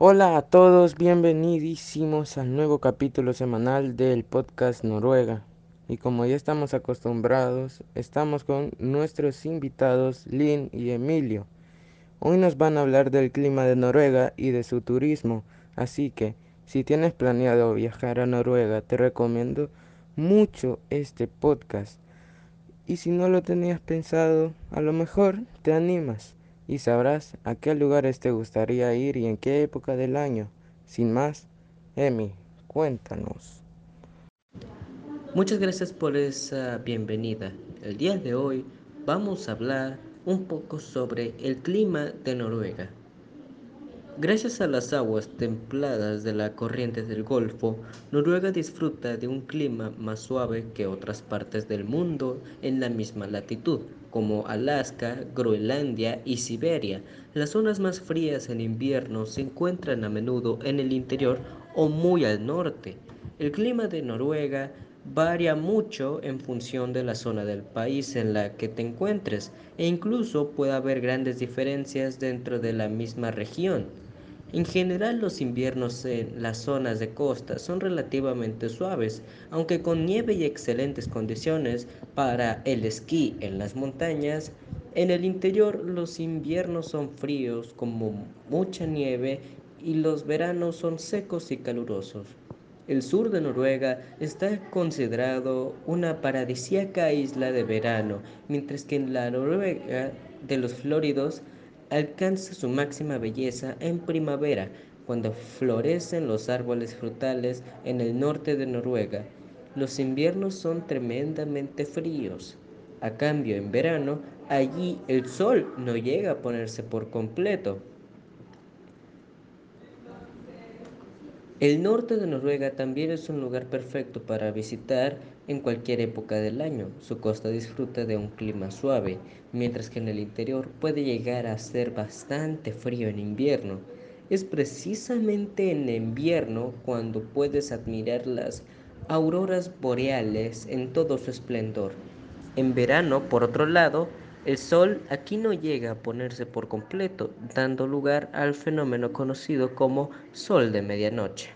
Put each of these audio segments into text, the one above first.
Hola a todos, bienvenidísimos al nuevo capítulo semanal del podcast Noruega. Y como ya estamos acostumbrados, estamos con nuestros invitados Lynn y Emilio. Hoy nos van a hablar del clima de Noruega y de su turismo, así que si tienes planeado viajar a Noruega, te recomiendo mucho este podcast. Y si no lo tenías pensado, a lo mejor te animas y sabrás a qué lugares te gustaría ir y en qué época del año. Sin más, Emi, cuéntanos. Muchas gracias por esa bienvenida. El día de hoy vamos a hablar un poco sobre el clima de Noruega. Gracias a las aguas templadas de la corriente del Golfo, Noruega disfruta de un clima más suave que otras partes del mundo en la misma latitud, como Alaska, Groenlandia y Siberia. Las zonas más frías en invierno se encuentran a menudo en el interior o muy al norte. El clima de Noruega varía mucho en función de la zona del país en la que te encuentres e incluso puede haber grandes diferencias dentro de la misma región. En general los inviernos en las zonas de costa son relativamente suaves, aunque con nieve y excelentes condiciones para el esquí en las montañas. En el interior los inviernos son fríos como mucha nieve y los veranos son secos y calurosos. El sur de Noruega está considerado una paradisíaca isla de verano, mientras que en la Noruega de los floridos alcanza su máxima belleza en primavera, cuando florecen los árboles frutales en el norte de Noruega. Los inviernos son tremendamente fríos. A cambio, en verano, allí el sol no llega a ponerse por completo. El norte de Noruega también es un lugar perfecto para visitar en cualquier época del año. Su costa disfruta de un clima suave, mientras que en el interior puede llegar a ser bastante frío en invierno. Es precisamente en invierno cuando puedes admirar las auroras boreales en todo su esplendor. En verano, por otro lado, el sol aquí no llega a ponerse por completo, dando lugar al fenómeno conocido como sol de medianoche.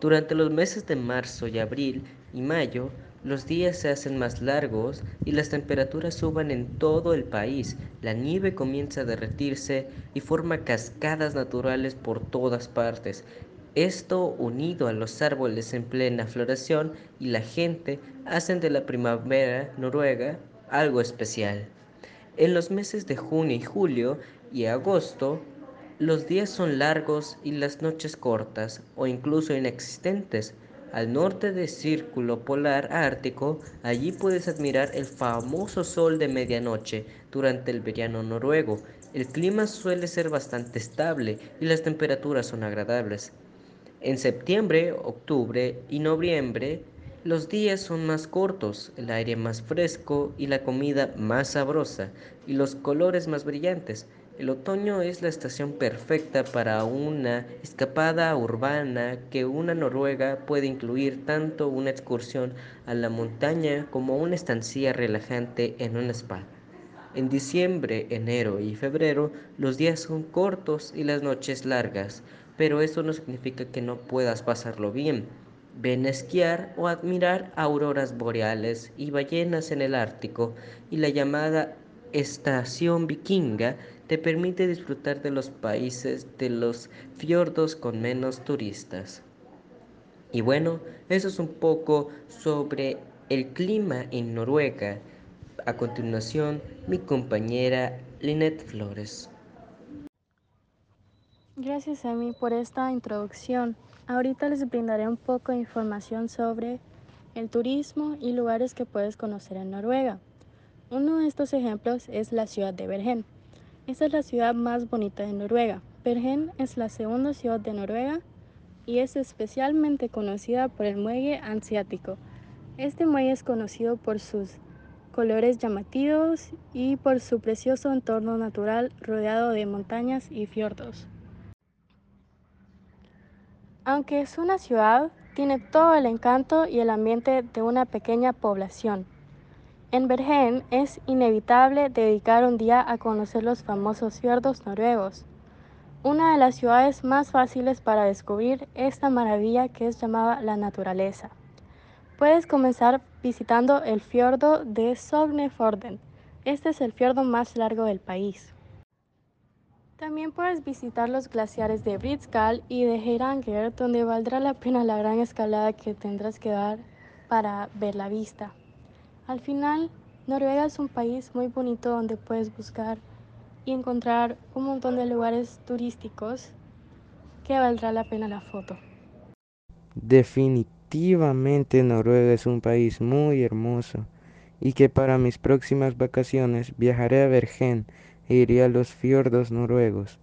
Durante los meses de marzo y abril y mayo, los días se hacen más largos y las temperaturas suben en todo el país. La nieve comienza a derretirse y forma cascadas naturales por todas partes. Esto unido a los árboles en plena floración y la gente hacen de la primavera noruega algo especial. En los meses de junio y julio y agosto, los días son largos y las noches cortas o incluso inexistentes. Al norte del círculo polar ártico, allí puedes admirar el famoso sol de medianoche durante el verano noruego. El clima suele ser bastante estable y las temperaturas son agradables. En septiembre, octubre y noviembre, los días son más cortos, el aire más fresco y la comida más sabrosa y los colores más brillantes. El otoño es la estación perfecta para una escapada urbana que una noruega puede incluir tanto una excursión a la montaña como una estancia relajante en un spa. En diciembre, enero y febrero los días son cortos y las noches largas, pero eso no significa que no puedas pasarlo bien. Ven a esquiar o admirar auroras boreales y ballenas en el Ártico y la llamada estación vikinga te permite disfrutar de los países de los fiordos con menos turistas. Y bueno, eso es un poco sobre el clima en Noruega. A continuación, mi compañera Lynette Flores. Gracias a mí por esta introducción. Ahorita les brindaré un poco de información sobre el turismo y lugares que puedes conocer en Noruega. Uno de estos ejemplos es la ciudad de Bergen. Esta es la ciudad más bonita de Noruega. Bergen es la segunda ciudad de Noruega y es especialmente conocida por el muelle ansiático. Este muelle es conocido por sus colores llamativos y por su precioso entorno natural rodeado de montañas y fiordos. Aunque es una ciudad, tiene todo el encanto y el ambiente de una pequeña población. En Bergen es inevitable dedicar un día a conocer los famosos fiordos noruegos. una de las ciudades más fáciles para descubrir esta maravilla que es llamada la naturaleza. Puedes comenzar visitando el fiordo de Sognefjorden. Este es el fiordo más largo del país. También puedes visitar los glaciares de Britzgal y de Heiranger, donde valdrá la pena la gran escalada que tendrás que dar para ver la vista. Al final, Noruega es un país muy bonito donde puedes buscar y encontrar un montón de lugares turísticos que valdrá la pena la foto. Definitivamente Noruega es un país muy hermoso y que para mis próximas vacaciones viajaré a Bergen e iré a los fiordos noruegos.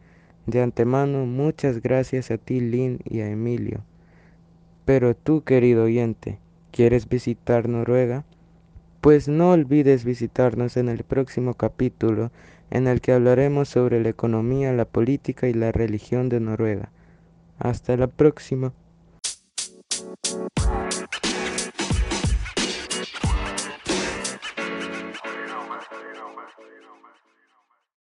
De antemano, muchas gracias a ti, Lynn, y a Emilio. Pero tú, querido oyente, ¿quieres visitar Noruega? Pues no olvides visitarnos en el próximo capítulo en el que hablaremos sobre la economía, la política y la religión de Noruega. Hasta la próxima.